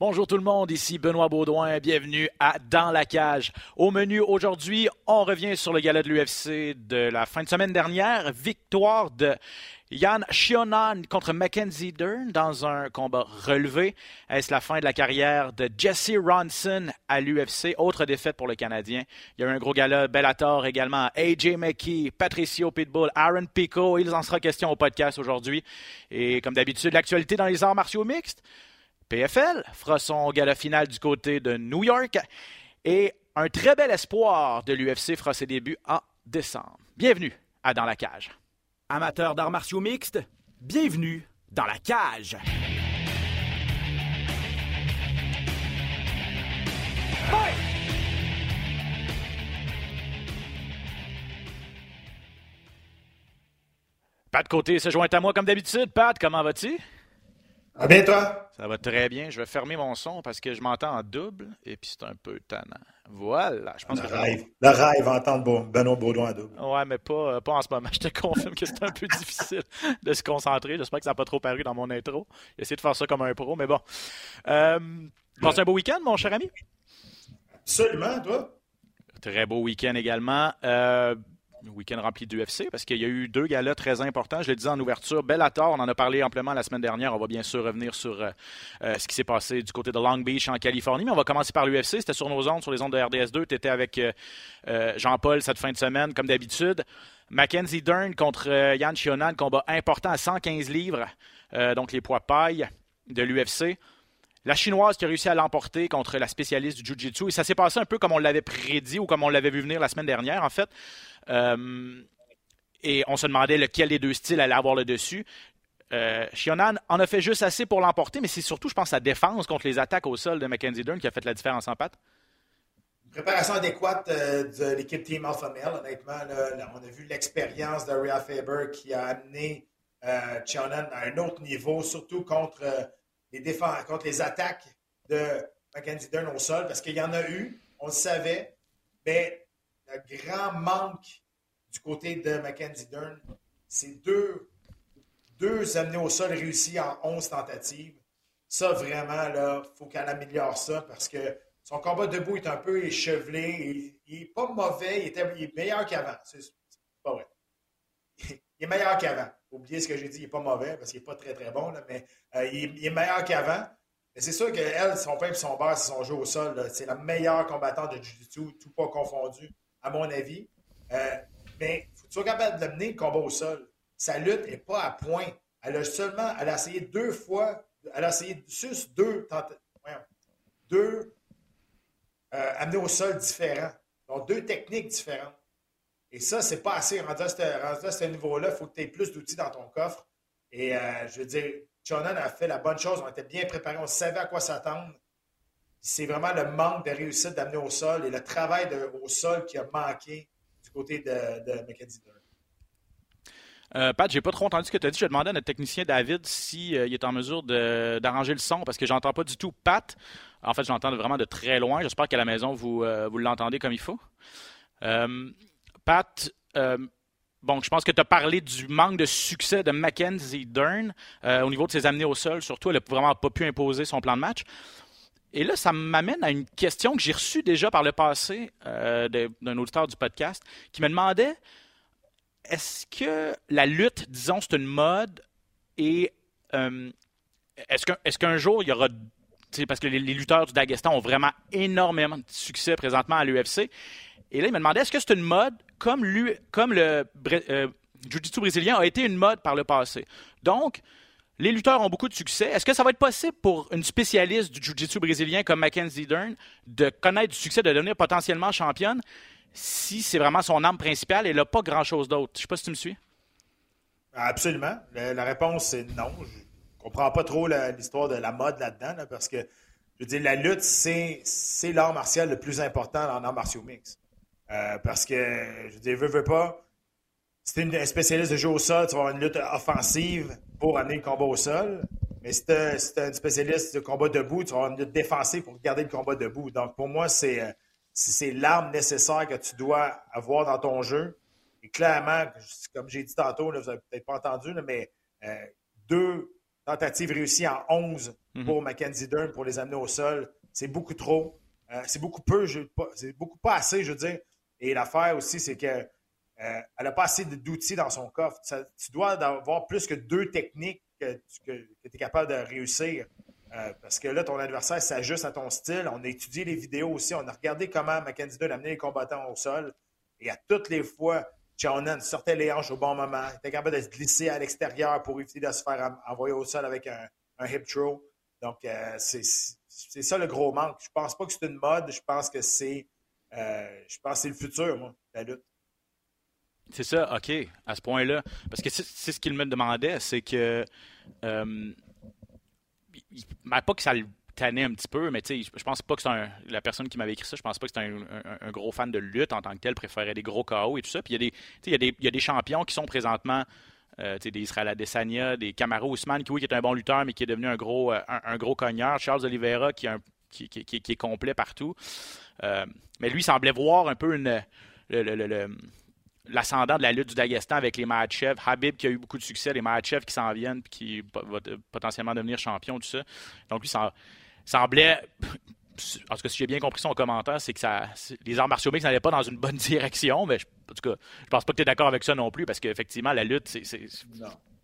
Bonjour tout le monde, ici Benoît Baudouin, bienvenue à Dans la cage. Au menu aujourd'hui, on revient sur le gala de l'UFC de la fin de semaine dernière, victoire de Yann Shionan contre Mackenzie Dern dans un combat relevé. Est-ce la fin de la carrière de Jesse Ronson à l'UFC? Autre défaite pour le Canadien. Il y a eu un gros gala Bellator également. AJ McKee, Patricio Pitbull, Aaron Pico. Il en sera question au podcast aujourd'hui. Et comme d'habitude, l'actualité dans les arts martiaux mixtes. PFL fera son gala final du côté de New York et un très bel espoir de l'UFC fera ses débuts en décembre. Bienvenue à Dans la cage. Amateurs d'arts martiaux mixtes, bienvenue dans la cage. Pat Côté se joint à moi comme d'habitude. Pat, comment vas-tu? Ah bien, toi? Ça va très bien. Je vais fermer mon son parce que je m'entends en double et puis c'est un peu tannant. Voilà. Je pense le que rêve. Le rêve, entendre Benoît Baudouin en double. Ouais, mais pas, euh, pas en ce moment. Je te confirme que c'est un peu difficile de se concentrer. J'espère que ça n'a pas trop paru dans mon intro. J'ai essayé de faire ça comme un pro, mais bon. Euh, Passe un beau week-end, mon cher ami? Absolument, toi? Très beau week-end également. Euh, week-end rempli d'UFC parce qu'il y a eu deux galas très importants. Je l'ai dit en ouverture. Bellator, on en a parlé amplement la semaine dernière. On va bien sûr revenir sur euh, euh, ce qui s'est passé du côté de Long Beach en Californie. Mais on va commencer par l'UFC. C'était sur nos ondes, sur les ondes de RDS2. Tu étais avec euh, Jean-Paul cette fin de semaine, comme d'habitude. Mackenzie Dern contre Yann Chionan, combat important à 115 livres, donc les poids paille de l'UFC. La chinoise qui a réussi à l'emporter contre la spécialiste du Jiu-Jitsu. Et ça s'est passé un peu comme on l'avait prédit ou comme on l'avait vu venir la semaine dernière, en fait. Euh, et on se demandait lequel des deux styles allait avoir le dessus. Euh, en a fait juste assez pour l'emporter, mais c'est surtout, je pense, sa défense contre les attaques au sol de Mackenzie Dern qui a fait la différence en patte. Préparation adéquate euh, de l'équipe Team Alpha Male. Honnêtement, on a vu l'expérience de Rhea Faber qui a amené euh, à un autre niveau, surtout contre, les défenses, contre les attaques de Mackenzie Dern au sol, parce qu'il y en a eu, on le savait, mais le grand manque du côté de Mackenzie Dern, c'est deux, deux amenés au sol réussis en 11 tentatives. Ça, vraiment, là, il faut qu'elle améliore ça parce que son combat debout est un peu échevelé. Il n'est pas mauvais, il, était, il est meilleur qu'avant. C'est pas vrai. Il est meilleur qu'avant. Oubliez ce que j'ai dit, il n'est pas mauvais parce qu'il n'est pas très très bon, là, mais euh, il, est meilleur qu'avant. C'est sûr qu'elle, son pain et son beurre, c'est son jeu au sol. C'est la meilleure combattante de Jiu-Jitsu, tout pas confondu à mon avis. Euh, mais faut tu sois capable de mener le combat au sol. Sa lutte n'est pas à point. Elle a seulement, elle a essayé deux fois, elle a essayé juste deux, deux euh, amenés au sol différents. Donc, deux techniques différentes. Et ça, c'est pas assez. Rendu à ce, niveau-là, il faut que tu aies plus d'outils dans ton coffre. Et euh, je veux dire, Jonan a fait la bonne chose. On était bien préparés. On savait à quoi s'attendre c'est vraiment le manque de réussite d'amener au sol et le travail au sol qui a manqué du côté de, de Mackenzie euh, Pat, j'ai pas trop entendu ce que tu as dit. Je vais demander à notre technicien David s'il euh, est en mesure d'arranger le son parce que j'entends pas du tout Pat. En fait, j'entends vraiment de très loin. J'espère qu'à la maison, vous, euh, vous l'entendez comme il faut. Euh, Pat, bon, je pense que tu as parlé du manque de succès de Mackenzie Dern au niveau de ses amenés au sol. Surtout, elle n'a vraiment pas pu imposer son plan de match. Et là, ça m'amène à une question que j'ai reçue déjà par le passé euh, d'un auditeur du podcast qui me demandait est-ce que la lutte, disons, c'est une mode et euh, est-ce qu'un jour il y aura. Parce que les, lutteurs du Dagestan ont vraiment énormément de succès présentement à l'UFC. Et là, il me demandait est-ce que c'est une mode comme, le euh, Jiu-Jitsu brésilien a été une mode par le passé? Donc, les lutteurs ont beaucoup de succès. Est-ce que ça va être possible pour une spécialiste du jiu-jitsu brésilien comme Mackenzie Dern de connaître du succès, de devenir potentiellement championne si c'est vraiment son arme principale? Et elle n'a pas grand-chose d'autre? Je ne sais pas si tu me suis. Absolument. La, réponse, c'est non. Je ne comprends pas trop l'histoire de la mode là-dedans parce que, je veux dire, la lutte, c'est l'art martial le plus important dans l'art martial mix. Euh, parce que, je veux dire, veux, veux pas, si tu es un spécialiste de jeu au sol, tu vas avoir une lutte offensive pour amener le combat au sol. Mais si tu es, un spécialiste de combat debout, tu vas avoir une lutte défensive pour garder le combat debout. Donc, pour moi, c'est l'arme nécessaire que tu dois avoir dans ton jeu. Et clairement, comme j'ai dit tantôt, vous n'avez peut-être pas entendu, mais euh, deux tentative réussie en 11 mhm. pour Mackenzie Dern pour les amener au sol. C'est beaucoup trop. Euh, c'est beaucoup peu, c'est beaucoup pas assez, je veux dire. Et l'affaire aussi, c'est qu'elle euh, n'a pas assez d'outils dans son coffre. tu dois avoir plus que deux techniques que, tu es capable de réussir. Euh, parce que là, ton adversaire s'ajuste à ton style. On a étudié les vidéos aussi. On a regardé comment Mackenzie Dern amenait les combattants au sol. Et à toutes les fois, Chonan sortait les hanches au bon moment. Il était capable de se glisser à l'extérieur pour éviter de se faire envoyer au sol avec un, hip throw. Donc, euh, c'est ça le gros manque. Je pense pas que c'est une mode. Je pense que c'est euh, je pense c'est le futur, moi, la lutte. C'est ça, OK, à ce point-là. Parce que c'est ce qu'il me demandait, c'est que. Euh, pas que ça le tannait un petit peu, mais je pense pas que c'est la personne qui m'avait écrit ça, je pense pas que c'est un, gros fan de lutte en tant que tel, préférait des gros KO et tout ça. Puis il y, a des, il y, a des, y a des champions qui sont présentement euh, des Israël Adesanya, des Camaro Ousmane, qui, oui, qui est un bon lutteur, mais qui est devenu un gros, euh, un, gros cogneur. Charles Oliveira, qui, qui, est complet partout. Euh, mais lui semblait voir un peu l'ascendant de la lutte du Dagestan avec les Mahachev. Habib qui a eu beaucoup de succès, les Mahachev qui s'en viennent, qui va potentiellement devenir champion, tout ça. Donc lui, semblait en tout cas, si j'ai bien compris son commentaire, c'est que ça, les arts martiaux mixtes n'allaient pas dans une bonne direction, mais en tout cas, je pense pas que tu es d'accord avec ça non plus, parce qu'effectivement, la lutte, c'est,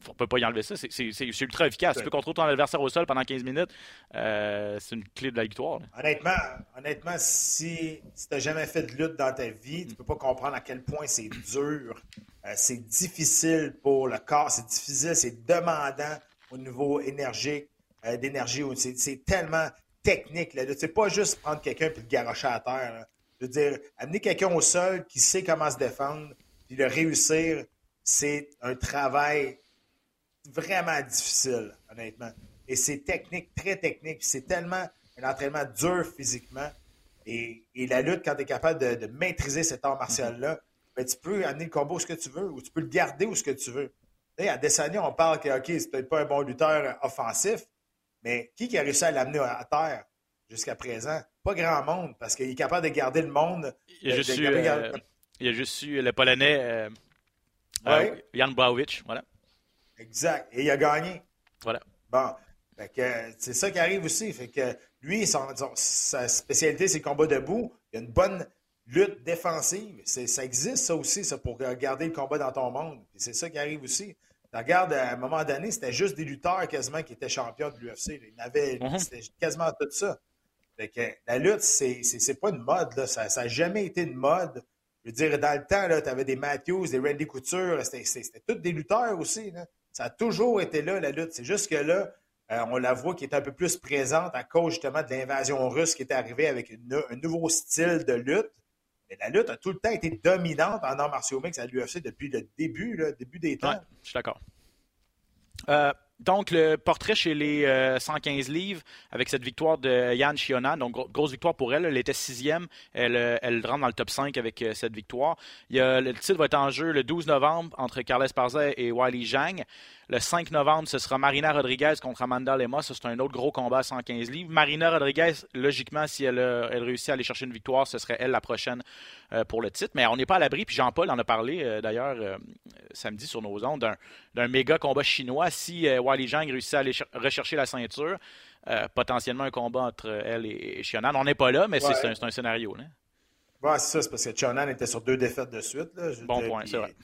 on peut pas y enlever ça. C'est, ultra efficace. Tu peux contrôler ton adversaire au sol pendant 15 minutes. Euh, c'est une clé de la victoire. Honnêtement, honnêtement, si, tu n'as jamais fait de lutte dans ta vie, tu peux pas comprendre à quel point c'est dur. Euh, c'est difficile pour le corps, c'est difficile, c'est demandant au niveau énergique, euh, d'énergie. C'est, tellement technique. Là. C'est pas juste prendre quelqu'un et le garocher à terre. Dire, amener quelqu'un au sol qui sait comment se défendre, puis le réussir, c'est un travail vraiment difficile, honnêtement. Et c'est technique, très technique. C'est tellement un entraînement dur physiquement. Et, la lutte, quand tu es capable de, maîtriser cet art martial-là, ben, tu peux amener le combo où ce que tu veux, ou tu peux le garder où ce que tu veux. à Desania, on parle que, OK, c'est peut-être pas un bon lutteur offensif, mais qui, qui a réussi à l'amener à terre jusqu'à présent? Pas grand monde, parce qu'il est capable de garder le monde. Il y a, juste, eu, euh, il a juste eu le Polonais euh, euh, Jan Błachowicz, voilà. Exact. Et il a gagné. Voilà. Bon. c'est ça qui arrive aussi. Fait que lui, sa spécialité, c'est le combat debout. Il y a une bonne lutte défensive. Ça existe, ça aussi, ça, pour garder le combat dans ton monde. C'est ça qui arrive aussi. Regarde, à un moment donné, c'était juste des lutteurs quasiment qui étaient champions de l'UFC. Il avait mhm. c'était quasiment tout ça. la lutte, c'est pas une mode. Ça n'a jamais été une mode. Je veux dire, dans le temps, tu avais des Matthews, des Randy Couture, c'était tous des lutteurs aussi. Ça a toujours été là, la lutte. C'est juste que là, euh, on la voit qui est un peu plus présente à cause justement de l'invasion russe qui est arrivée avec un nouveau style de lutte. Mais la lutte a tout le temps été dominante en arts martiaux mix à l'UFC depuis le début, le début des temps. je suis d'accord. Euh, donc, le portrait chez les 115 euh, livres avec cette victoire de Yann Chiona. Donc, grosse victoire pour elle. Elle était sixième. Elle, euh, elle rentre dans le top 5 avec cette victoire. Le titre va être en jeu le 12 novembre entre Carles Parza et Wiley Zhang. Le 5 novembre, ce sera Marina Rodriguez contre Amanda Lemos. C'est un autre gros combat à 115 livres. Marina Rodriguez, logiquement, si elle, elle réussit à aller chercher une victoire, ce serait elle la prochaine euh, pour le titre. Mais on n'est pas à l'abri. Puis Jean-Paul en a parlé euh, d'ailleurs euh, samedi sur nos ondes d'un méga combat chinois. Si Wally Zhang réussit à aller rechercher la ceinture, potentiellement un combat entre elle et, Xiaonan. On n'est pas là, mais c'est un, scénario. Oui, c'est ça. C'est parce que Xiaonan était sur deux défaites de suite. bon point, c'est vrai.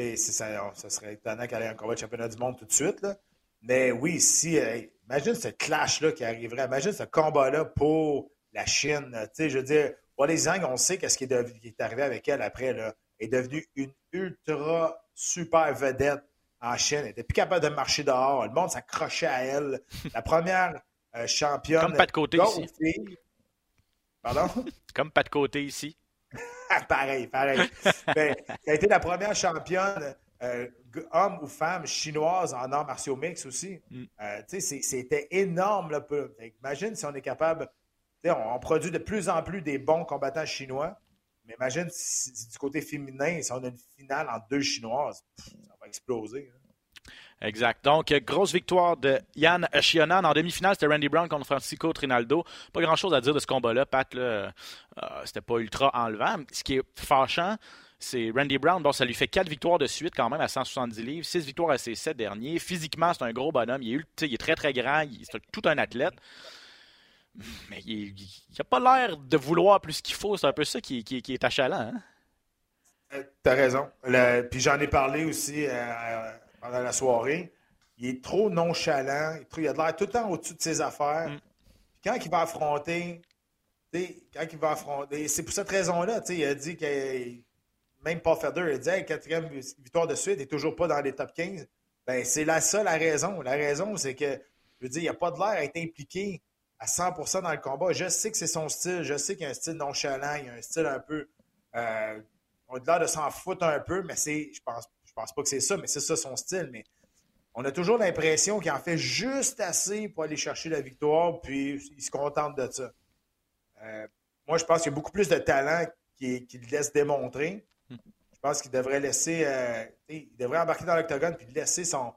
Et ça, ça, serait étonnant qu'elle ait un combat de championnat du monde tout de suite. Là. Mais oui, si. imagine ce clash-là qui arriverait. Imagine ce combat-là pour la Chine. Tu sais, je veux dire, Wally Zhang, on sait qu'est-ce qui, est, arrivé avec elle après. Là. Elle est devenue une ultra super vedette en Chine. Elle n'était plus capable de marcher dehors. Le monde s'accrochait à elle. La première euh, championne. Comme pas de côté ici. Pardon? Comme pas de côté ici. pareil, pareil. Ben, elle a été la première championne, euh, homme ou femme, chinoise en arts martiaux mix aussi. Mm. Euh, c'était énorme. Là, imagine si on est capable. On, produit de plus en plus des bons combattants chinois. Mais imagine si, du côté féminin, si on a une finale en deux chinoises, ça va exploser. Exact. Donc, grosse victoire de Yann Chionan. En demi-finale, c'était Randy Brown contre Francisco Trinaldo. Pas grand-chose à dire de ce combat-là. Pat, euh, c'était pas ultra enlevant. Ce qui est fâchant, c'est Randy Brown. Bon, ça lui fait 4 victoires de suite quand même à 170 livres, 6 victoires à ses 7 derniers. Physiquement, c'est un gros bonhomme. Il est, il est très, très grand. C'est tout un athlète. Mais il n'a pas l'air de vouloir plus qu'il faut. C'est un peu ça qui, qui, est achalant. Hein? Euh, t'as raison. puis j'en ai parlé aussi euh, pendant la soirée. Il est trop nonchalant. Il a de l'air tout le temps au-dessus de ses affaires. Mm. Quand il va affronter, quand il va affronter, c'est pour cette raison-là, il a dit que même Paul Feder a dit hey, quatrième victoire de suite, il n'est toujours pas dans les top 15. Ben, c'est la seule raison. La raison, c'est que, je veux dire, il n'y a pas de l'air à être impliqué à 100% dans le combat. Je sais que c'est son style. Je sais qu'il a un style nonchalant. Il a un style un peu. Euh, on a l'air de s'en foutre un peu, mais c'est. Je pense, pense pas que c'est ça, mais c'est ça son style. Mais on a toujours l'impression qu'il en fait juste assez pour aller chercher la victoire, puis il se contente de ça. Euh, moi, je pense qu'il y a beaucoup plus de talent qu'il laisse démontrer. Je pense qu'il devrait laisser. Euh, il devrait embarquer dans l'octogone puis laisser son.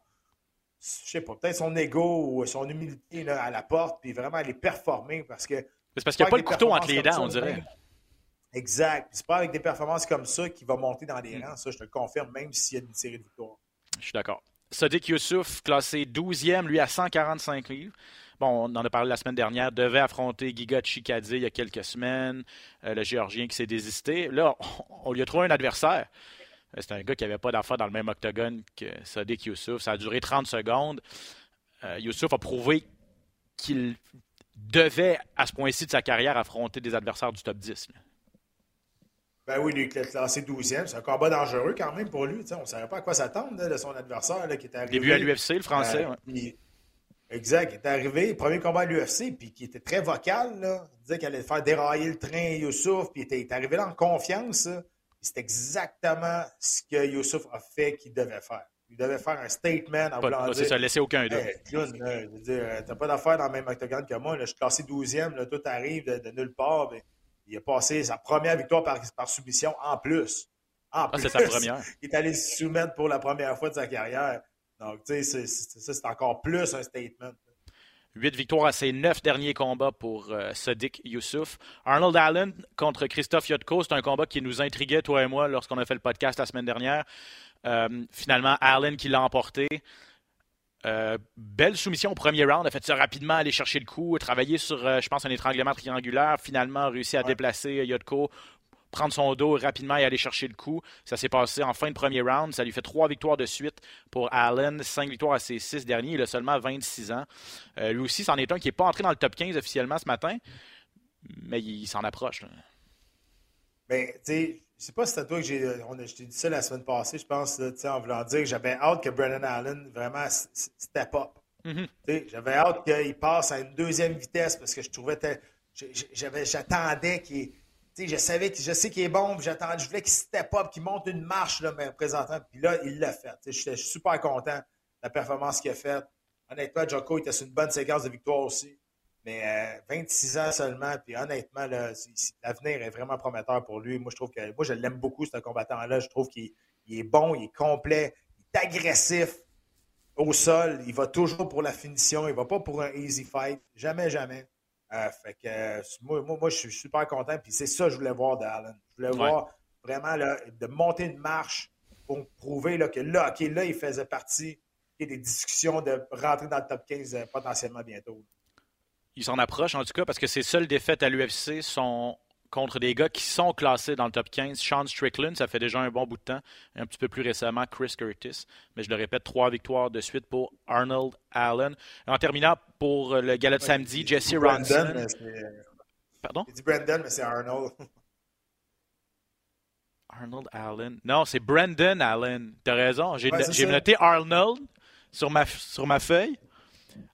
Je sais pas, peut-être son ego ou son humilité à la porte, puis vraiment aller performer parce que. C'est parce qu'il n'y a pas le couteau entre les dents, on dirait. Exact. C'est pas avec des performances comme ça qu'il va monter dans les mm. rangs. Ça, je te le confirme, même s'il y a une série de victoires. Je suis d'accord. Sadiq Youssouf, classé 12e, lui à 145 livres. Bon, on en a parlé la semaine dernière, devait affronter Giga Chikadze il y a quelques semaines, euh, le Géorgien qui s'est désisté. Là, on, lui a trouvé un adversaire. Euh, c'est un gars qui n'avait pas d'affaires dans le même octogone que Sadiq Youssouf. Ça a duré 30 secondes. Euh, Youssouf a prouvé qu'il devait, à ce point-ci de sa carrière, affronter des adversaires du top 10. Ben oui, lui, il est classé 12e. C'est un combat dangereux quand même pour lui. on ne savait pas à quoi s'attendre de son adversaire qui était arrivé. Début à l'UFC, le français. exact. Il était arrivé, premier combat à l'UFC, puis qui était très vocal. Là. Il disait qu'il allait faire dérailler le train Youssouf, puis il était, arrivé là en confiance. C'est exactement ce que Youssouf a fait qu'il devait faire. Il devait faire un statement en voulant dire... C'est ça, laisser aucun doute. Tu t'as pas d'affaire dans le même octogone que moi. je suis classé 12e, là, tout arrive de, nulle part. Il a passé sa première victoire par, par soumission en plus. En ah, c'est sa première. il est allé se soumettre pour la première fois de sa carrière. Donc, tu sais, c'est encore plus un statement. Huit victoires à ses neuf derniers combats pour euh, Sadiq Youssouf. Arnold Allen contre Christophe Yotko, c'est un combat qui nous intriguait, toi et moi, lorsqu'on a fait le podcast la semaine dernière. Euh, finalement, Allen qui l'a emporté. Euh, belle soumission au premier round, a fait ça rapidement, aller chercher le coup, travailler sur, euh, je pense, un étranglement triangulaire, finalement réussi à déplacer euh, Yotko, prendre son dos rapidement et aller chercher le coup. Ça s'est passé en fin de premier round. Ça lui fait trois victoires de suite pour Allen, cinq victoires à ses six derniers. Il a seulement 26 ans. lui aussi, c'en est un qui n'est pas entré dans le top 15 officiellement ce matin, mais il, s'en approche. Ben, tu sais, je sais pas si c'est à toi que j'ai. Je t'ai dit ça la semaine passée, je pense, en voulant dire que j'avais hâte que Brennan Allen vraiment step up. Mm-hmm. J'avais hâte qu'il passe à une deuxième vitesse parce que je trouvais. J'attendais qu'il. Je savais que je sais qu'il est bon, j'attendais, je voulais qu'il step up, qu'il monte une marche là, mais présentement. Puis là, il l'a fait. Je suis super content de la performance qu'il a faite. Honnêtement, Joko était sur une bonne séquence de victoire aussi. Mais 26 euh, ans seulement, puis honnêtement, l'avenir est vraiment prometteur pour lui. Moi, je trouve que moi, je l'aime beaucoup, ce combattant-là. Je trouve qu'il est bon, il est complet, il est agressif au sol. Il va toujours pour la finition. Il va pas pour un easy fight. Jamais, jamais. Euh, fait que moi, moi, je suis super content. Puis c'est ça que je voulais voir d'Allen. Je voulais voir vraiment là, de monter une marche pour prouver là, que là, OK, là, il faisait partie des discussions de rentrer dans le top 15 euh, potentiellement bientôt il s'en approche en tout cas parce que ses seules défaites à l'UFC sont contre des gars qui sont classés dans le top 15. Sean Strickland, ça fait déjà un bon bout de temps. Et un petit peu plus récemment, Chris Curtis. Mais je le répète, trois victoires de suite pour Arnold Allen. en terminant, pour le gala de samedi, Jesse Ronson. Pardon? Il dit Brandon, mais c'est Arnold. Arnold Allen. Non, c'est Brandon Allen. T'as raison. J'ai noté Arnold sur ma, sur ma feuille.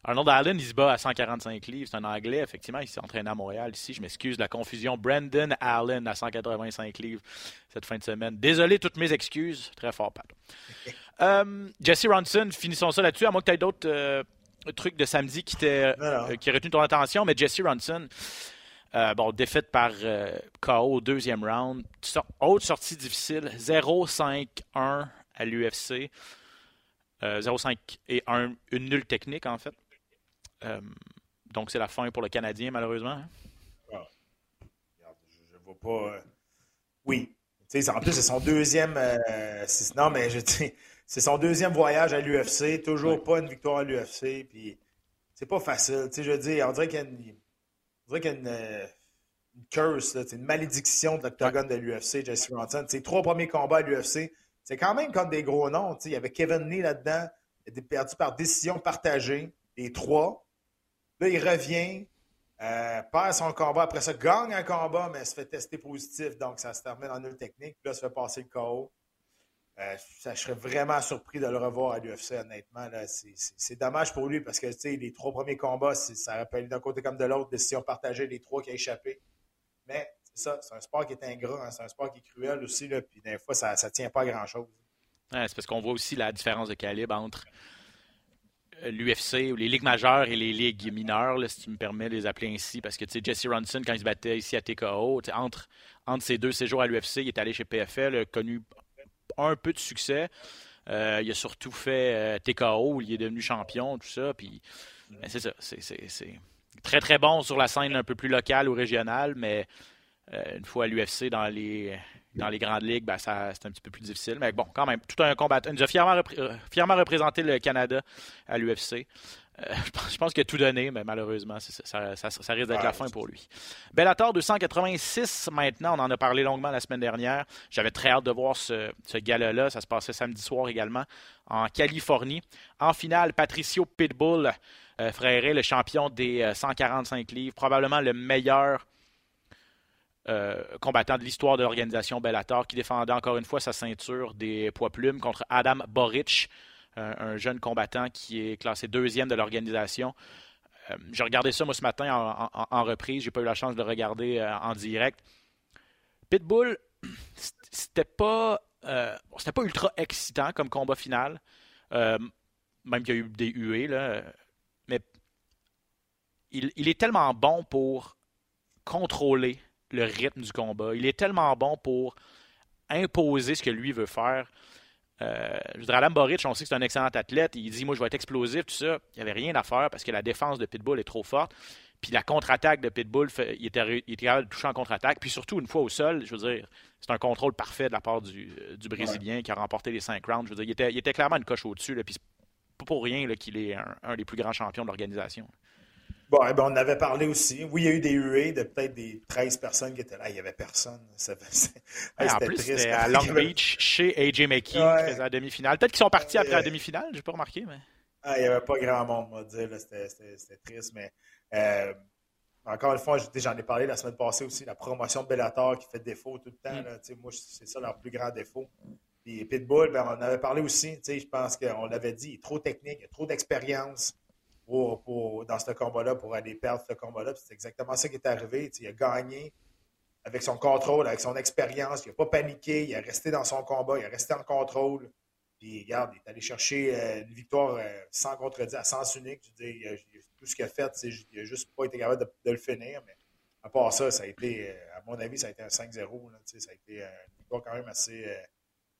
Arnold Allen, il se bat à 145 livres. C'est un Anglais, effectivement. Il s'est entraîné à Montréal ici. Je m'excuse de la confusion. Brandon Allen à 185 livres cette fin de semaine. Désolé, toutes mes excuses. Très fort, Pat. Euh, Jesse Ronson, finissons ça là-dessus. À moins que tu aies d'autres euh, trucs de samedi qui, euh, qui retenu ton attention. Mais Jesse Ronson, bon, défaite par KO au deuxième round. Autre sortie difficile. 0-5-1 à l'UFC. 0-5 euh, et une nulle technique, en fait. Euh, donc, c'est la fin pour le Canadien, malheureusement. Hein. Je ne vois pas. Euh, oui, en plus, c'est son deuxième. non, mais je c'est son deuxième voyage à l'UFC. Toujours pas une victoire à l'UFC. Puis c'est pas facile. je veux dire, on dirait qu'il y a une, on dirait qu'il y a une, une curse, une malédiction de l'octogone de l'UFC, Jesse Ronson. Ses trois premiers combats à l'UFC, c'est quand même comme des gros noms. Il y avait Kevin Lee là-dedans. Perdu par décision partagée. Les trois. Là, il revient, euh, perd son combat. Après ça, gagne un combat, mais se fait tester positif. Donc, ça se termine en une technique. Puis là, se fait passer le KO. Euh, ça, je serais vraiment surpris de le revoir à l'UFC, honnêtement. C'est dommage pour lui parce que les trois premiers combats, ça aller d'un côté comme de l'autre, décision partagée, les trois qui a échappé. Mais ça, c'est un sport qui est ingrat, hein, c'est un sport qui est cruel aussi, là, puis des fois, ça ne tient pas à grand-chose. c'est parce qu'on voit aussi la différence de calibre entre euh, l'UFC ou les ligues majeures et les ligues mineures, si tu me permets de les appeler ainsi, parce que Jesse Ronson, quand il se battait ici à TKO, entre, entre ces deux séjours à l'UFC, il est allé chez PFL, a connu un peu de succès. Euh, il a surtout fait euh, TKO, où il est devenu champion, tout ça. Puis, c'est ça. C'est très, très bon sur la scène un peu plus locale ou régionale, mais une fois à l'UFC dans les, dans les grandes ligues, ben, c'est un petit peu plus difficile. Mais bon, quand même, tout un combattant. Il nous a fièrement, euh, fièrement représenté le Canada à l'UFC. Euh, je pense qu'il a tout donné, mais malheureusement, ça, risque d'être la fin pour lui. Bellator 286 maintenant, on en a parlé longuement la semaine dernière. J'avais très hâte de voir ce, ce gala-là. Ça se passait samedi soir également en Californie. En finale, Patricio Pitbull euh, le champion des 145 livres, probablement le meilleur euh, combattant de l'histoire de l'organisation Bellator, qui défendait encore une fois sa ceinture des poids plumes contre Adam Boric, euh, un jeune combattant qui est classé deuxième de l'organisation. Euh, j'ai regardé ça moi ce matin en, en, reprise, j'ai pas eu la chance de le regarder en direct. Pitbull, c'était pas, c'était pas ultra excitant comme combat final, même qu'il y a eu des huées là, mais il est tellement bon pour contrôler le rythme du combat. Il est tellement bon pour imposer ce que lui veut faire. Euh, je dirais, Adam Boric, on sait que c'est un excellent athlète. Il dit, moi, je vais être explosif, tout ça. Il n'y avait rien à faire parce que la défense de Pitbull est trop forte. Puis la contre-attaque de Pitbull, il, était, il était capable de toucher en contre-attaque. Puis surtout, une fois au sol, je veux dire, c'est un contrôle parfait de la part du, du Brésilien qui a remporté les cinq rounds. Je veux dire, il était, il était clairement une coche au-dessus. Puis c'est pas pour rien qu'il est un, un, des plus grands champions de l'organisation. Bon, eh ben, on avait parlé aussi. Oui, il y a eu des huées de peut-être des 13 personnes qui étaient là. Il n'y avait personne. Ça, en plus, c'était à Long Beach, chez AJ McKee, qui faisait la demi-finale. Peut-être qu'ils sont partis après la demi-finale, je n'ai pas remarqué. Mais... Ah, il n'y avait pas grand monde, on va dire. C'était triste. Mais euh, encore une fois, j'en ai parlé la semaine passée aussi, la promotion de Bellator qui fait défaut tout le temps. Mm. Moi, c'est ça leur plus grand défaut. Puis Pitbull, ben, on en avait parlé aussi. Je pense qu'on l'avait dit, il est trop technique, il a trop d'expérience pour, dans ce combat-là pour aller perdre ce combat-là. C'est exactement ça qui est arrivé. il a gagné avec son contrôle, avec son expérience. Il n'a pas paniqué. Il a resté dans son combat. Il a resté en contrôle. Puis, regarde, il est allé chercher euh, une victoire euh, sans contredit, à sens unique. Je veux dire, tout ce qu'il a fait, il n'a juste pas été capable de, le finir. Mais à part ça, ça a été, euh, à mon avis, ça a été un 5-0. Ça a été une victoire quand même assez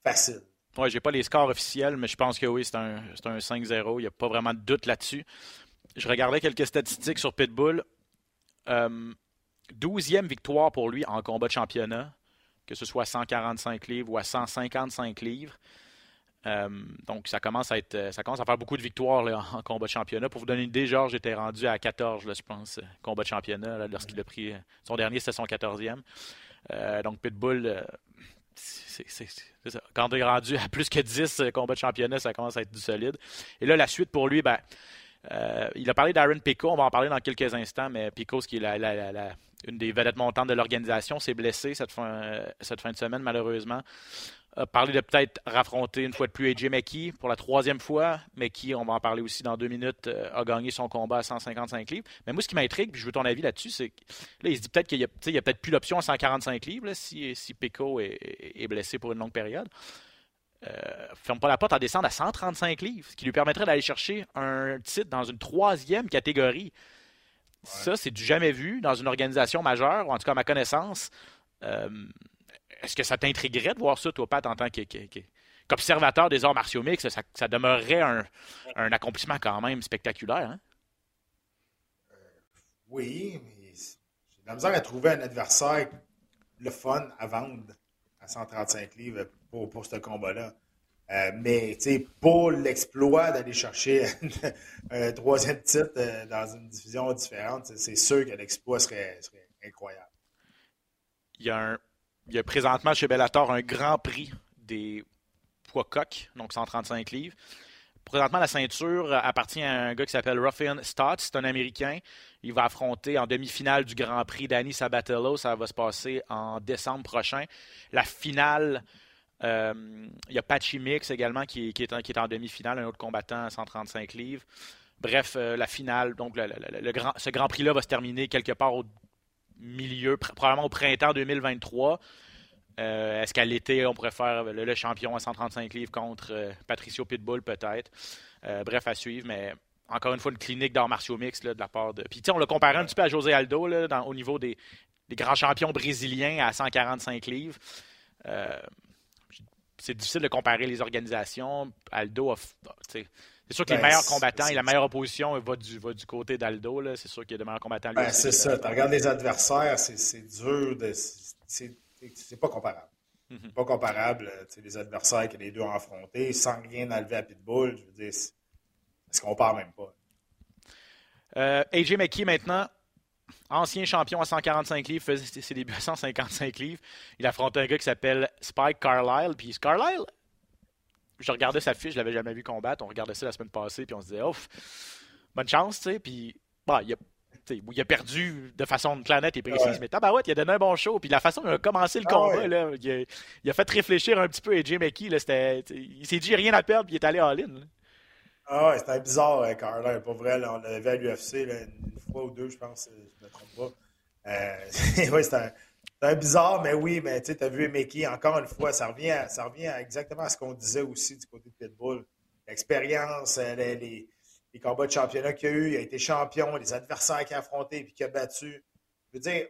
facile. Oui, j'ai pas les scores officiels, mais je pense que oui, c'est un, un 5-0. Il n'y a pas vraiment de doute là-dessus. Je regardais quelques statistiques sur Pitbull. 12e euh, victoire pour lui en combat de championnat, que ce soit à 145 livres ou à 155 livres. Euh, donc, ça commence, à être, ça commence à faire beaucoup de victoires en combat de championnat. Pour vous donner une idée, Georges était rendu à 14, je pense, combat de championnat, lorsqu'il a pris son dernier, c'était son 14e. Euh, donc, Pitbull, Quand on est rendu à plus que 10 euh, combats de championnat, ça commence à être du solide. Et là, la suite pour lui, ben, euh, il a parlé d'Aaron Pico, on va en parler dans quelques instants, mais Pico, qui est la, une des vedettes montantes de l'organisation, s'est blessé cette fin, euh, cette fin de semaine, malheureusement a parlé de peut-être raffronter une fois de plus AJ McKee pour la troisième fois. McKee, on va en parler aussi dans deux minutes, euh, a gagné son combat à 155 livres. Mais moi, ce qui m'intrigue, puis je veux ton avis là-dessus, c'est que là, il se dit peut-être qu'il y a, peut-être plus l'option à 145 livres si, si Pico est, blessé pour une longue période. Euh, ferme pas la porte à descendre à 135 livres, ce qui lui permettrait d'aller chercher un titre dans une troisième catégorie. Ça, c'est du jamais vu dans une organisation majeure, ou en tout cas à ma connaissance. Euh, est-ce que ça t'intriguerait de voir ça, toi, Pat, en tant qu'observateur des arts martiaux mixtes? Ça, demeurerait un, accomplissement quand même spectaculaire. Hein? Euh, oui, mais j'ai de la misère à trouver un adversaire le fun à vendre à 135 livres pour, pour ce combat-là. Euh, mais pour l'exploit d'aller chercher un troisième titre euh, dans une division différente, c'est sûr que l'exploit serait, incroyable. Il y, a un, il y a présentement chez Bellator un grand prix des poids coq, donc 135 livres. Présentement, la ceinture appartient à un gars qui s'appelle Ruffian Stotts, c'est un Américain. Il va affronter en demi-finale du Grand Prix Danny Sabatello. Ça va se passer en décembre prochain. La finale euh, il y a Patchy Mix également qui, est, en, demi-finale, un autre combattant à 135 livres. Bref, euh, la finale, donc ce Grand Prix-là va se terminer quelque part au milieu, probablement au printemps 2023. Euh, est-ce qu'à l'été, on pourrait faire le, champion à 135 livres contre Patricio Pitbull, peut-être? bref, à suivre, mais encore une fois, une clinique d'arts martiaux mix de la part de. Puis, on l'a comparé un petit peu à José Aldo là, au niveau des, des, grands champions brésiliens à 145 livres c'est difficile de comparer les organisations. Aldo C'est sûr que les ben, meilleurs combattants et la meilleure opposition va du, va du côté d'Aldo. C'est sûr qu'il y a de meilleurs combattants. Ben, c'est ça. Tu regardes les adversaires, c'est dur. De, c'est pas comparable. Mm Pas comparable. Les adversaires que les deux ont affrontés sans rien enlever à Pitbull, je veux dire, ça se compare même pas. Euh, AJ McKee maintenant, ancien champion à 145 livres, faisait ses débuts à 155 livres. Il affrontait un gars qui s'appelle Spike Carlisle. Puis Carlisle, je regardais sa fiche, je l'avais jamais vu combattre. On regardait ça la semaine passée, puis on se disait, ouf, bonne chance, tu sais. Puis, bah, il a il a perdu de façon claire, et précise, mais tabarouette, il a donné un bon show. Puis la façon dont il a commencé le ah combat, là, il, a, fait réfléchir un petit peu AJ McKee. il s'est dit rien à perdre, puis il est allé en ligne. Ah ouais, c'était bizarre, hein, Carla. Pas vrai, on l'avait à l'UFC une fois ou deux, je pense, je me trompe pas. Euh, oui, c'était un, bizarre, mais oui, mais tu as vu Mickey, encore une fois, ça revient, ça revient exactement à ce qu'on disait aussi du côté de Pitbull. L'expérience, euh, les, combats de championnat qu'il a eu, il a été champion, les adversaires qu'il a affrontés et qu'il a battus. Je veux dire,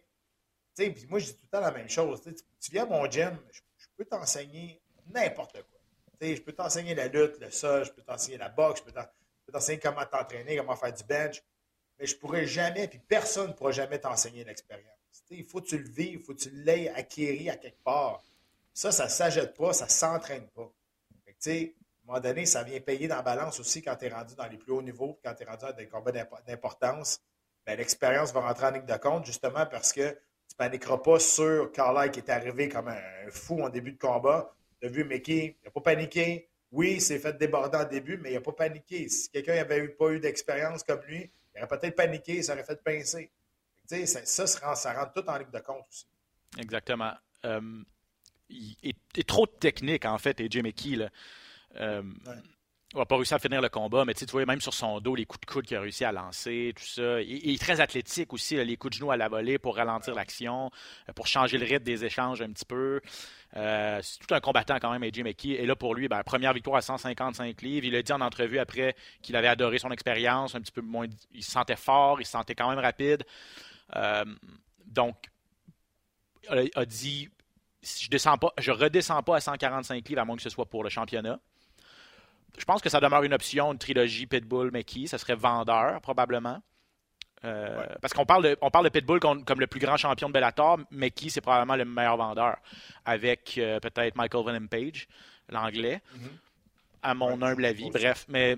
moi je dis tout le temps la même chose. Tu viens à mon gym, je peux t'enseigner n'importe quoi je peux t'enseigner la lutte, le sol, je peux t'enseigner la boxe, je peux t'enseigner comment t'entraîner, comment faire du bench, mais je pourrais jamais, puis personne ne pourra jamais t'enseigner l'expérience. Il faut que tu le vives, il faut que tu l'aies acquéri à quelque part. Ça, ça ne s'ajoute pas, ça ne s'entraîne pas. à un moment donné, ça vient payer dans la balance aussi quand tu es rendu dans les plus hauts niveaux, quand tu es rendu à des combats d'importance. Ben, l'expérience va rentrer en ligne de compte justement parce que tu ne paniqueras pas sur Carly qui est arrivé comme un fou en début de combat tu as vu Mickey, il n'a pas paniqué. Oui, il s'est fait déborder en début, mais il n'a pas paniqué. Si quelqu'un n'avait pas eu d'expérience comme lui, il aurait peut-être paniqué, ça aurait fait pincer. Ça, ça, ça, rentre tout en ligne de compte aussi. Exactement. Euh, il est, trop technique, en fait, et Jim Mickey. Là? Euh, n'a pas réussi à finir le combat, mais tu vois, même sur son dos, les coups de coude qu'il a réussi à lancer, tout ça. Il, est très athlétique aussi, les coups de genoux à la volée pour ralentir l'action, euh, pour changer le rythme des échanges un petit peu. Euh, c'est tout un combattant quand même, AJ McKee. Et là, pour lui, ben, première victoire à 155 livres. Il a dit en entrevue après qu'il avait adoré son expérience, un petit peu moins. Il se sentait fort, il se sentait quand même rapide. Euh, donc, il a dit je descends pas, je redescends pas à 145 livres à moins que ce soit pour le championnat je pense que ça demeure une option, une trilogie Pitbull Mickey. Ça serait vendeur, probablement. Euh, parce qu'on parle, de, on parle de Pitbull comme, le plus grand champion de Bellator. Mickey, c'est probablement le meilleur vendeur. Avec euh, peut-être Michael Venom Page, l'anglais. Mm-hmm à mon humble avis. Bref, mais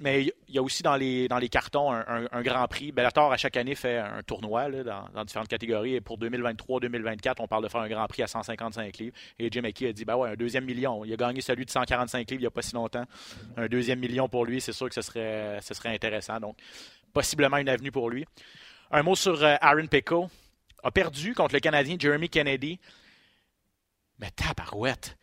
mais il y a aussi dans les, dans les cartons un, grand prix. Bellator, à chaque année, fait un tournoi dans, différentes catégories. Et pour 2023-2024, on parle de faire un grand prix à 155 livres. Et Jim Mickey a dit ben ouais, un deuxième million. Il a gagné celui de 145 livres il n'y a pas si longtemps. Un deuxième million pour lui, c'est sûr que ce serait, ce serait intéressant. Donc, possiblement une avenue pour lui. Un mot sur euh, Aaron Pico. A perdu contre le Canadien Jeremy Kennedy. Mais tabarouette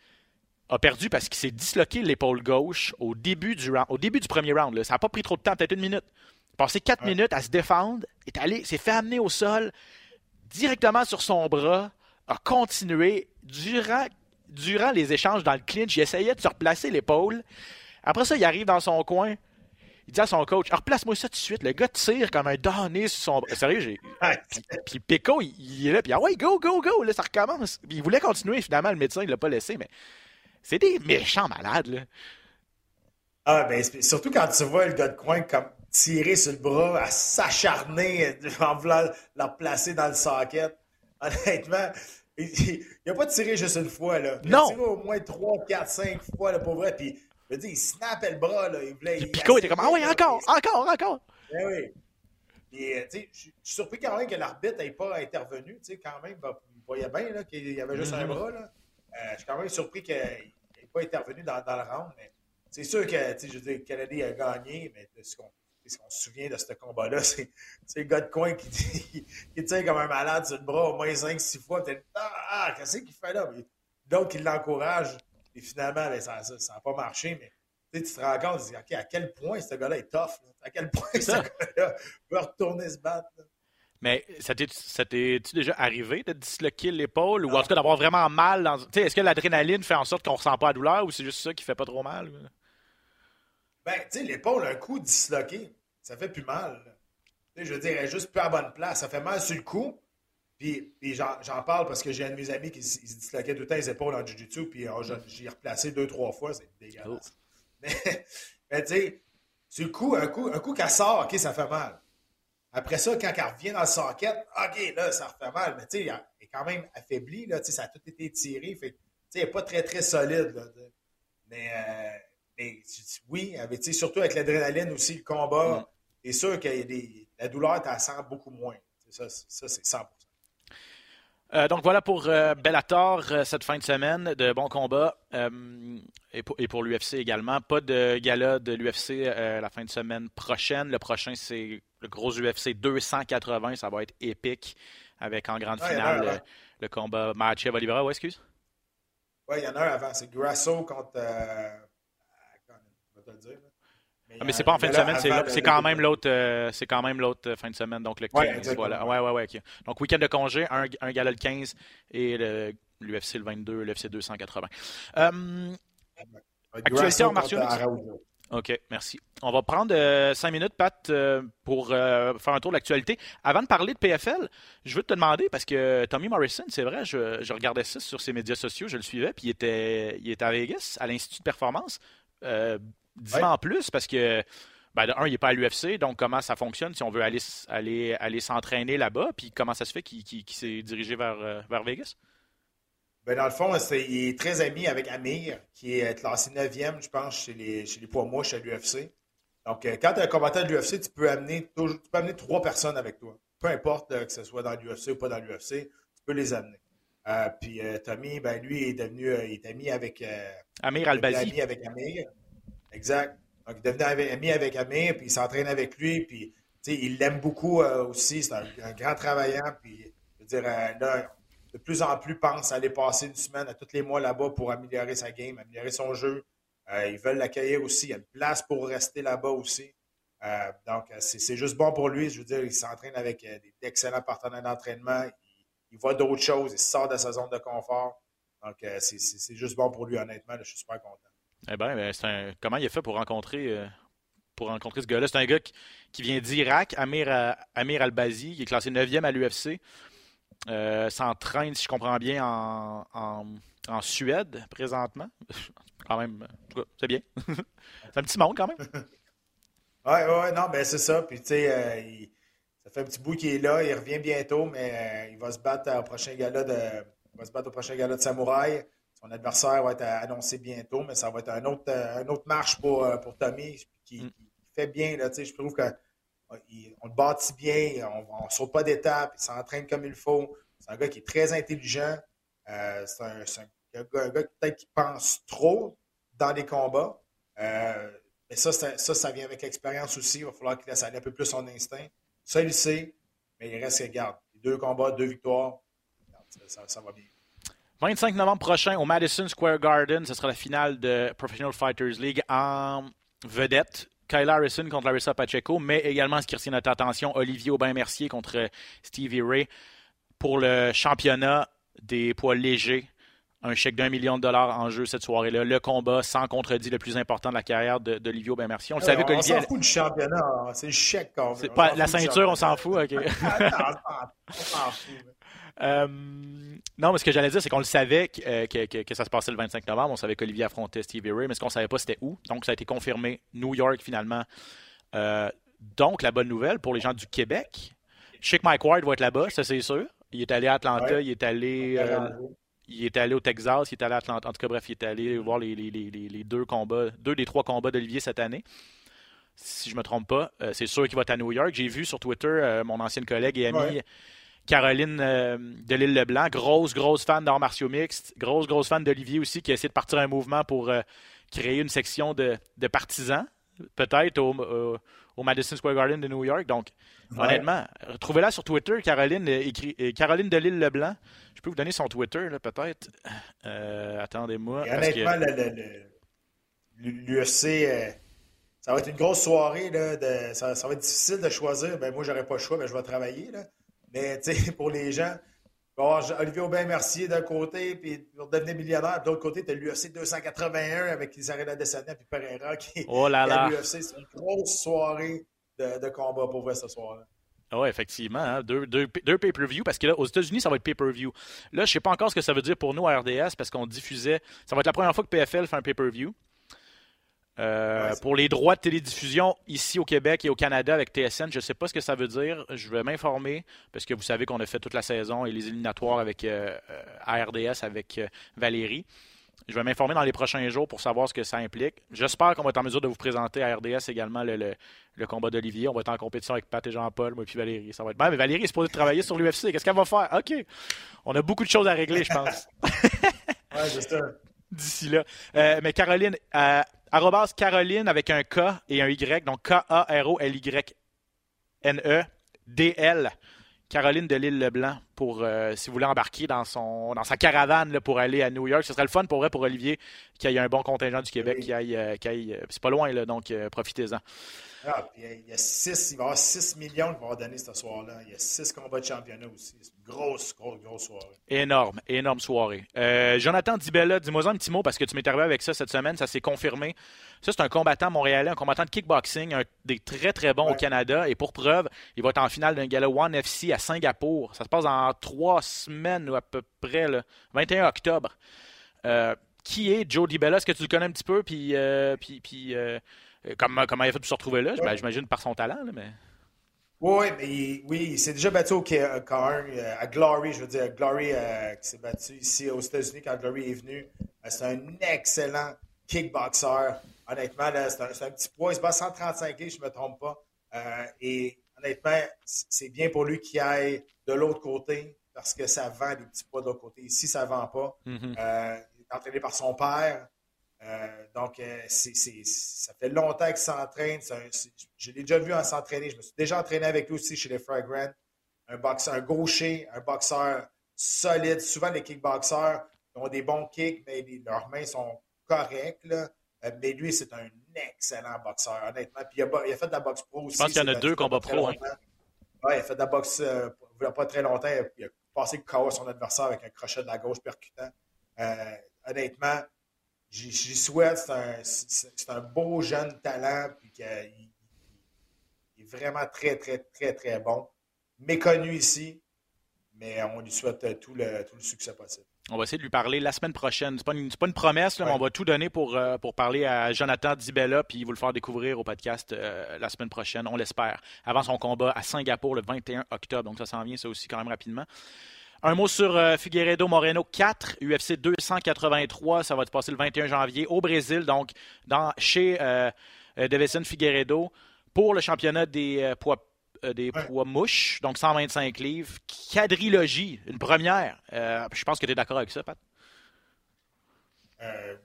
a perdu parce qu'il s'est disloqué l'épaule gauche au début du round, au début du premier round. Ça n'a pas pris trop de temps, peut-être une minute. Il a passé quatre minutes à se défendre, est allé, s'est fait amener au sol directement sur son bras, a continué durant, durant les échanges dans le clinch. Il essayait de se replacer l'épaule. Après ça, il arrive dans son coin. Il dit à son coach Replace-moi ça tout de suite. Le gars tire comme un donné sur son bras. Sérieux, j'ai. puis, Pico, il, est là. Puis ah ouais, go, go, go. Là, ça recommence. il voulait continuer. Finalement, le médecin, il l'a pas laissé. Mais c'est des méchants malades, là. Ah, ben, surtout quand tu vois le gars de coin comme tirer sur le bras, à s'acharner en voulant la placer dans le socket. Honnêtement, il n'a pas tiré juste une fois. Là. Il non. a tiré au moins 3, 4, 5 fois, là, pour vrai. Puis, je veux dire, il snappait le bras. Là. Il voulait, Puis Pico était comme Ah oui, encore, encore, encore. Ben oui. Et, tu sais, je suis surpris quand même que l'arbitre n'ait pas intervenu. Tu sais, quand même, bah, il voyait bien là, qu'il y avait juste un bras. Là. Euh, je suis quand même surpris qu'il n'ait pas intervenu dans, dans le round. Mais c'est sûr que, je veux dire, le Canadien a gagné, mais ce qu'on se souvient de ce combat-là, c'est le gars de coin qui, qui, qui tient comme un malade sur le bras au moins 5-6 fois. Peut-être, ah, ah qu'est-ce qu'il fait là? D'autres qui l'encouragent. Et finalement, ben, ça n'a ça, pas marché. Mais tu te rends compte, tu dis, OK, à quel point ce gars-là est tough? Là? À quel point ce gars-là peut retourner se battre? Là? Mais ça t'est-tu déjà arrivé de disloquer l'épaule ou en tout cas d'avoir vraiment mal? Dans... Est-ce que l'adrénaline fait en sorte qu'on ne ressent pas la douleur ou c'est juste ça qui fait pas trop mal? Ben, tu sais, l'épaule, un coup disloqué, ça fait plus mal. Je veux dire, elle est juste plus à bonne place. Ça fait mal sur le cou. Puis, puis j'en parle parce que j'ai un de mes amis qui se disloquait tout le temps les épaules en jiu-jitsu, puis oh, j'ai replacé deux, trois fois. C'est dégueulasse. Oh. Mais, mais tu sais, sur le coup, un coup, un coup qu'elle sort, OK, ça fait mal. Après ça, quand elle revient dans le socket, OK, là, ça refait mal. Mais tu sais, elle est quand même affaiblie. Là, ça a tout été tiré. Fait elle n'est pas très, très solide. Là, mais, euh, mais oui, avec, surtout avec l'adrénaline aussi, le combat, mm. c'est sûr que la douleur, tu la sens beaucoup moins. Ça, ça c'est 100 euh, donc voilà pour euh, Bellator euh, cette fin de semaine de bons combats et pour, l'UFC également. Pas de gala de l'UFC la fin de semaine prochaine. Le prochain, c'est le gros UFC 280. Ça va être épique avec en grande finale le, le, combat Machev Oliveira. Ouais, excuse? Oui, il y en a un avant. C'est Grasso contre. je vais te le dire. Mais, ah, mais c'est pas en fin de semaine, c'est quand, même l'autre euh, c'est quand même l'autre fin de semaine, donc le 15. Ouais, voilà. ouais, ouais, ouais, okay. Donc week-end de congé, un, un gala le 15 et l'UFC le, 22, l'UFC 280. Euh, actualité en martiaux OK, merci. On va prendre euh, cinq minutes, Pat, euh, pour euh, faire un tour de l'actualité. Avant de parler de PFL, je veux te demander, parce que Tommy Morrison, c'est vrai, je, je, regardais ça sur ses médias sociaux, je le suivais, puis il était, il était à Vegas, à l'Institut de performance. Dis-moi en plus, parce que, ben, de un, il n'est pas à l'UFC, donc comment ça fonctionne si on veut aller, aller, aller s'entraîner là-bas, puis comment ça se fait qu'il s'est dirigé vers, euh, vers Vegas? Ben, dans le fond, il est très ami avec Amir, qui est classé 9e, je pense, chez les, chez les poids moches à l'UFC. Donc, euh, quand tu es un combattant de l'UFC, tu peux amener tu peux amener trois personnes avec toi. Peu importe euh, que ce soit dans l'UFC ou pas dans l'UFC, tu peux les amener. puis Tommy, ben, lui, est devenu il est ami avec Amir Albazi. Ami avec Amir. Exact. Donc, il devenait ami avec Amir, puis il s'entraîne avec lui, puis il l'aime beaucoup euh, aussi. C'est un, grand travaillant, puis je veux dire, euh, là, de plus en plus pense aller passer une semaine à tous les mois là-bas pour améliorer sa game, améliorer son jeu. Euh, ils veulent l'accueillir aussi. Il y a une place pour rester là-bas aussi. donc, c'est juste bon pour lui. Je veux dire, il s'entraîne avec d'excellents partenaires d'entraînement. Il, voit d'autres choses. Il sort de sa zone de confort. Donc, c'est juste bon pour lui, honnêtement. je suis super content. Eh bien, ben, comment il a fait pour rencontrer, euh, pour rencontrer ce gars-là? C'est un gars qui, vient d'Irak, Amir, euh, Al-Bazi, il est classé 9e à l'UFC. Euh, s'entraîne, si je comprends bien, en, Suède présentement. quand même, c'est bien. c'est un petit monde quand même. Oui, ouais, non, ben c'est ça. Puis, tu sais, ça fait un petit bout qu'il est là. Il revient bientôt, mais il va se battre au prochain gala de, il va se battre au prochain gala de Samouraï. Son adversaire va être annoncé bientôt, mais ça va être un autre, euh, un autre marche pour, euh, pour Tommy qui, mm. fait bien. Là, je trouve qu'on euh, le bâtit bien, on ne saute pas d'étape, il s'entraîne comme il faut. C'est un gars qui est très intelligent. c'est un, un, gars, peut-être qui pense trop dans les combats. mais ça, ça, ça vient avec l'expérience aussi. Il va falloir qu'il laisse aller un peu plus son instinct. Ça, il sait, mais il reste, regarde, deux combats, deux victoires. ça va bien. 25 novembre prochain au Madison Square Garden, ce sera la finale de Professional Fighters League en vedette. Kyle Harrison contre Larissa Pacheco, mais également ce qui retient notre attention, Olivier Aubin-Mercier contre Stevie Ray pour le championnat des poids légers. Un chèque d'un million de dollars en jeu cette soirée-là. Le combat sans contredit le plus important de la carrière d'Olivier Aubin-Mercier. On le savait qu'Olivier. On s'en fout du championnat. Hein. C'est le chèque. C'est pas la ceinture, on s'en fout. OK. on s'en fout. Euh, non, mais ce que j'allais dire, c'est qu'on le savait euh, que, ça se passait le 25 novembre. On savait qu'Olivier affrontait Stevie Ray, mais ce qu'on ne savait pas, c'était où. Donc, ça a été confirmé. New York, finalement. Euh, donc, la bonne nouvelle pour les gens du Québec, Chic Mike Ward va être là-bas, ça c'est sûr. Il est allé à Atlanta, il est allé. il est allé au Texas, il est allé à Atlanta. En tout cas, bref, il est allé voir les, les deux combats, deux des trois combats d'Olivier cette année si je me trompe pas. Euh, c'est sûr qu'il va être à New York. J'ai vu sur Twitter euh, mon ancienne collègue et amie Caroline euh, de l'île Leblanc, grosse, grosse fan d'arts martiaux mixtes, grosse, grosse fan d'Olivier aussi, qui a essayé de partir un mouvement pour créer une section de, partisans, peut-être au, Madison Square Garden de New York. Donc, honnêtement, retrouvez-la sur Twitter, Caroline, écrit, Caroline de l'île Leblanc. Je peux vous donner son Twitter, peut-être. Attendez-moi. Honnêtement, l'UFC ça va être une grosse soirée. Là, de, ça, va être difficile de choisir. Ben, moi, j'aurais pas le choix, mais je vais travailler. Là. Mais pour les gens, Olivier Aubin-Mercier d'un côté, puis pour devenir millionnaire. De l'autre côté, tu as l'UFC 281 avec Isarella Desania puis Pereira qui, oh là là. l'UFC. C'est une grosse soirée de, combat pour voir ce soir-là. Oui, effectivement. Hein. Deux, deux, deux pay-per-view, parce que là, aux États-Unis, ça va être pay-per-view. Là, je ne sais pas encore ce que ça veut dire pour nous à RDS, parce qu'on diffusait. Ça va être la première fois que PFL fait un pay-per-view. Euh, pour les droits de télédiffusion ici au Québec et au Canada avec TSN, je ne sais pas ce que ça veut dire. Je vais m'informer parce que vous savez qu'on a fait toute la saison et les éliminatoires avec euh, ARDS avec euh, Valérie. Je vais m'informer dans les prochains jours pour savoir ce que ça implique. J'espère qu'on va être en mesure de vous présenter à RDS également le, combat d'Olivier. On va être en compétition avec Pat et Jean-Paul, moi et Valérie. Ça va être bien, mais Valérie est supposée travailler sur l'UFC. Qu'est-ce qu'elle va faire? OK. On a beaucoup de choses à régler, je pense. ouais, D'ici là. mais Caroline, Arrobas Caroline avec un K et un Y, donc K-A-R-O-L-Y-N-E, D-L. Caroline de l'île Leblanc pour euh, si vous voulez embarquer dans son dans sa caravane pour aller à New York. Ce serait le fun pour vrai pour Olivier qui ait un bon contingent du Québec, qui aille, euh, euh, c'est pas loin là, donc profitez-en. Ah, il y a six, il va y avoir 6 millions qui vont donner ce soir-là. Il y a 6 combats de championnat aussi. C'est une grosse, grosse, grosse soirée. Énorme, énorme soirée. Jonathan Dibella, dis-moi un petit mot parce que tu m'es arrivé avec ça cette semaine, ça s'est confirmé. Ça, c'est un combattant montréalais, un combattant de kickboxing, un des très, très bons au Canada. Et pour preuve, il va être en finale d'un gala One FC à Singapour. Ça se passe en trois semaines ou à peu près, le 21 octobre. Euh, qui est Joe Dibella? Est-ce que tu le connais un petit peu? Puis, euh, puis, puis euh, comment, comment il a fait pour se retrouver là? Ben, j'imagine par son talent, mais. Oui, mais oui, il s'est déjà battu au K1, euh, à Glory, je veux dire, Glory euh, qui s'est battu ici aux États-Unis quand Glory est venu. c'est un excellent kickboxer. Honnêtement, c'est un, petit poids. Il se bat 135 livres, je ne me trompe pas. et honnêtement, c'est bien pour lui qu'il aille de l'autre côté parce que ça vend des petits poids de l'autre côté. Ici, ça ne vend pas. Mm-hmm. il est entraîné par son père. Euh, donc, euh, ça fait longtemps qu'il s'entraîne. Je l'ai déjà vu en s'entraîner. Je me suis déjà entraîné avec lui aussi chez les Fragrant. Un boxeur, un gaucher, un boxeur solide. Souvent, les kickboxers ont des bons kicks, mais leurs mains sont correctes. Là. Euh, mais lui, c'est un excellent boxeur, honnêtement. Puis il a, fait de la boxe pro aussi. Je pense qu'il y en a deux combats pro. Hein. il a fait de la boxe il n'y a pas très longtemps. Il a passé le KO à son adversaire avec un crochet de la gauche percutant. honnêtement, j'y souhaite. C'est un, beau jeune talent, puis qu'il est vraiment très, très, très, très bon. Méconnu ici, mais on lui souhaite tout le, tout le succès possible. On va essayer de lui parler la semaine prochaine. Ce n'est pas, une promesse, mais on va tout donner pour, euh, pour parler à Jonathan Dibella puis vous le faire découvrir au podcast euh, la semaine prochaine, on l'espère, avant son combat à Singapour le 21 octobre. Donc ça s'en vient, ça aussi, quand même rapidement. Un mot sur euh, Figueiredo Moreno 4, UFC 283. Ça va se passer le 21 janvier au Brésil, donc dans, chez euh, Davison Figueiredo pour le championnat des poids des poids mouches, donc 125 livres. Quadrilogie, une première. je pense que tu es d'accord avec ça, Pat?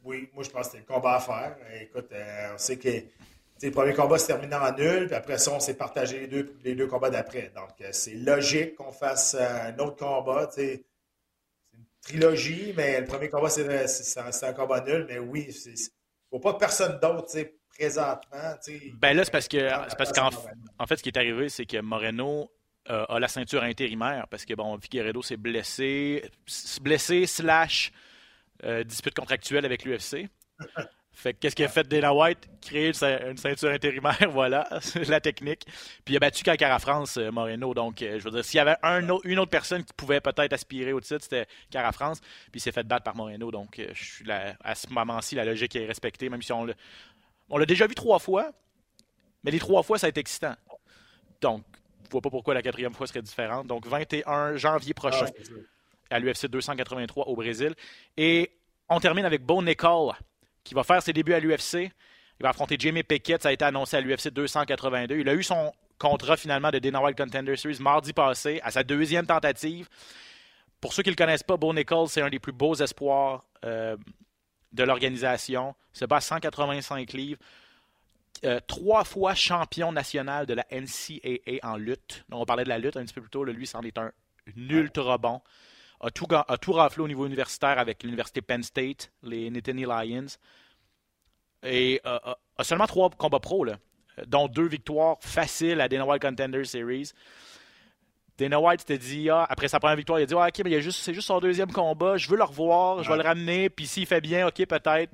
oui, moi je pense que c'est le combat à faire. Écoute, on sait que le premier combat se terminé en nul, puis après ça, on s'est partagé les deux, les deux combats d'après. Donc, euh, c'est logique qu'on fasse euh, un autre combat. C'est une trilogie, mais le premier combat, c'est un, combat nul. Mais oui, il ne faut pas que personne d'autre présentement. Ben là, c'est parce que parce qu'en en fait, ce qui est arrivé, c'est que Moreno euh, a la ceinture intérimaire parce que bon, Figueredo s'est blessé, blessé slash dispute contractuelle avec l'UFC. Fait qu'est-ce qu'il a fait Dana White? Créer une ceinture intérimaire, voilà, la technique. Puis il a battu Cara France, euh, Moreno. Donc, euh, je veux dire, s'il y avait un une autre personne qui pouvait peut-être aspirer au titre, c'était Cara France. Puis il s'est fait battre par Moreno. Donc, euh, je suis à ce moment-ci, la logique est respectée, même si on l'a, on l'a déjà vu trois fois. Mais les trois fois, ça a été excitant. Donc, vois pas pourquoi la quatrième fois serait différente. Donc 21 janvier prochain Ah, à l'UFC 283 au Brésil. Et on termine avec Bo Nicol qui va faire ses débuts à l'UFC. Il va affronter Jamie Pickett. Ça a été annoncé à l'UFC 282. Il a eu son contrat finalement de Dana White Contender Series mardi passé à sa deuxième tentative. Pour ceux qui ne le connaissent pas, Bo Nicol, c'est un des plus beaux espoirs euh, de l'organisation. Se bat à 185 livres. Euh, trois fois champion national de la NCAA en lutte. Donc, on parlait de la lutte un petit peu plus tôt. Là, lui, c'en est un, ultra bon. A tout, a tout raflé au niveau universitaire avec l'université Penn State, les Nittany Lions. Et euh, a seulement trois combats pro, là, dont deux victoires faciles à Dana White Contender Series. Dana White s'était dit, ah, après sa première victoire, il a dit ah, Ok, mais c'est juste son deuxième combat, je veux le revoir, je vais le ramener, puis s'il fait bien, ok, peut-être.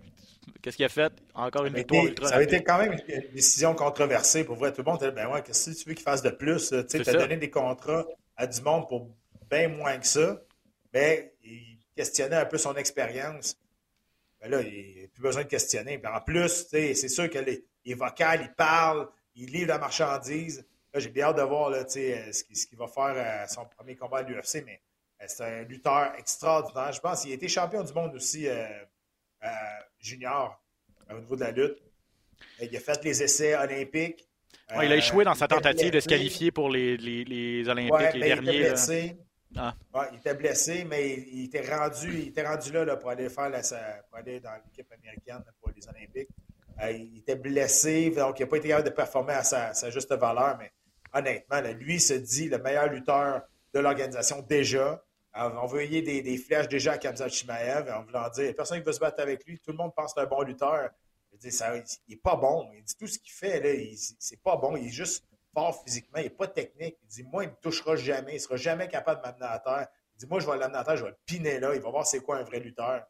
Qu'est-ce qu'il a fait? Encore une victoire été, Ça a été quand même une décision controversée pour vrai. Tout le monde dit Ben ouais, qu'est-ce que tu veux qu'il fasse de plus Tu as donné des contrats à du monde pour bien moins que ça. Mais il questionnait un peu son expérience. Ben là, il n'a plus besoin de questionner. en plus, c'est sûr qu'il est vocal, il parle, il livre la marchandise. Là, j'ai bien hâte de voir là, ce qu'il va faire à son premier combat à l'UFC, mais euh, c'est un lutteur extraordinaire. Je pense qu'il a été champion du monde aussi euh, euh, junior au niveau de la lutte. Il a fait les essais olympiques. il a échoué dans sa tentative de se qualifier pour les, les, les Olympiques, les derniers. Il était blessé. Ah. il était blessé, mais il, était rendu, il était rendu là, pour aller faire pour aller dans l'équipe américaine pour les Olympiques. il était blessé, donc il n'a pas été capable de performer à sa, sa juste valeur, mais honnêtement, lui se dit le meilleur lutteur de l'organisation déjà. On veut des, des, flèches déjà à Kamzat Chimaev en voulant dire personne qui veut se battre avec lui. Tout le monde pense que c'est un bon lutteur. Il dit, ça, il n'est pas bon. Il dit tout ce qu'il fait, c'est pas bon. Il est juste fort physiquement. Il n'est pas technique. Il dit Moi, il ne me touchera jamais. Il ne sera jamais capable de m'amener à terre. Il dit Moi, je vais l'amener à terre, je vais le piner là. Il va voir c'est quoi un vrai lutteur.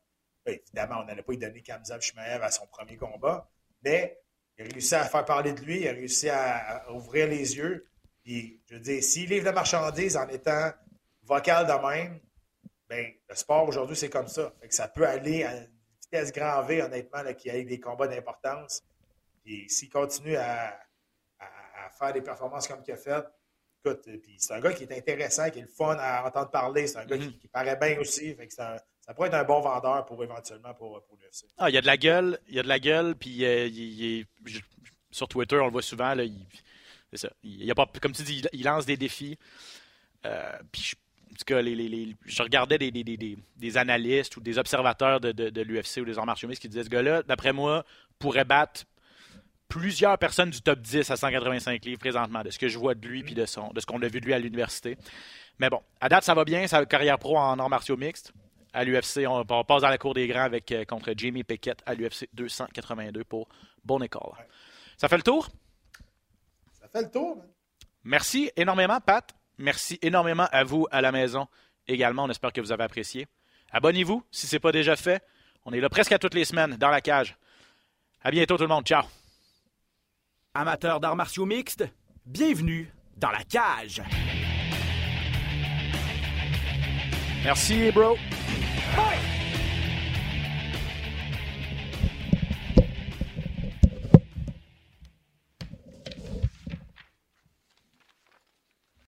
évidemment, on n'allait pas lui donner Kamzat Chimaev à son premier combat. Mais il a réussi à faire parler de lui, il a réussi à, ouvrir les yeux. Puis, je veux dire, s'il livre la marchandise en étant vocal de même, ben, le sport aujourd'hui, c'est comme ça. ça peut aller à une vitesse grand V, honnêtement, qu'il y ait des combats d'importance. Puis s'il continue à, faire des performances comme il a fait, écoute, puis c'est un gars qui est intéressant, qui est le fun à entendre parler. C'est un gars qui, mm-hmm. paraît bien aussi. Fait que un, ça pourrait être un bon vendeur pour éventuellement pour, pour l'UFC. Ah, il y a de la gueule, il y a de la gueule, puis euh, sur Twitter, on le voit souvent, là, il, c'est ça. A pas, comme tu dis, il, lance des défis. Euh, puis en tout cas, les, je regardais des, des, des, analystes ou des observateurs de, de, l'UFC ou des arts martiaux qui disaient ce gars-là, d'après moi, pourrait battre plusieurs personnes du top 10 à 185 livres présentement, de ce que je vois de lui puis de, son, de ce qu'on a vu de lui à l'université. Mais bon, à date, ça va bien, sa carrière pro en arts martiaux mixtes à l'UFC. On, passe dans la cour des grands avec, euh, contre Jamie Pickett à l'UFC 282 pour Bon École. Ça fait le tour? Ça fait le tour. Merci énormément, Pat. Merci énormément à vous à la maison également. On espère que vous avez apprécié. Abonnez-vous si ce n'est pas déjà fait. On est là presque à toutes les semaines dans la cage. À bientôt tout le monde. Ciao. Amateurs d'arts martiaux mixtes, bienvenue dans la cage. Merci, bro. Fight!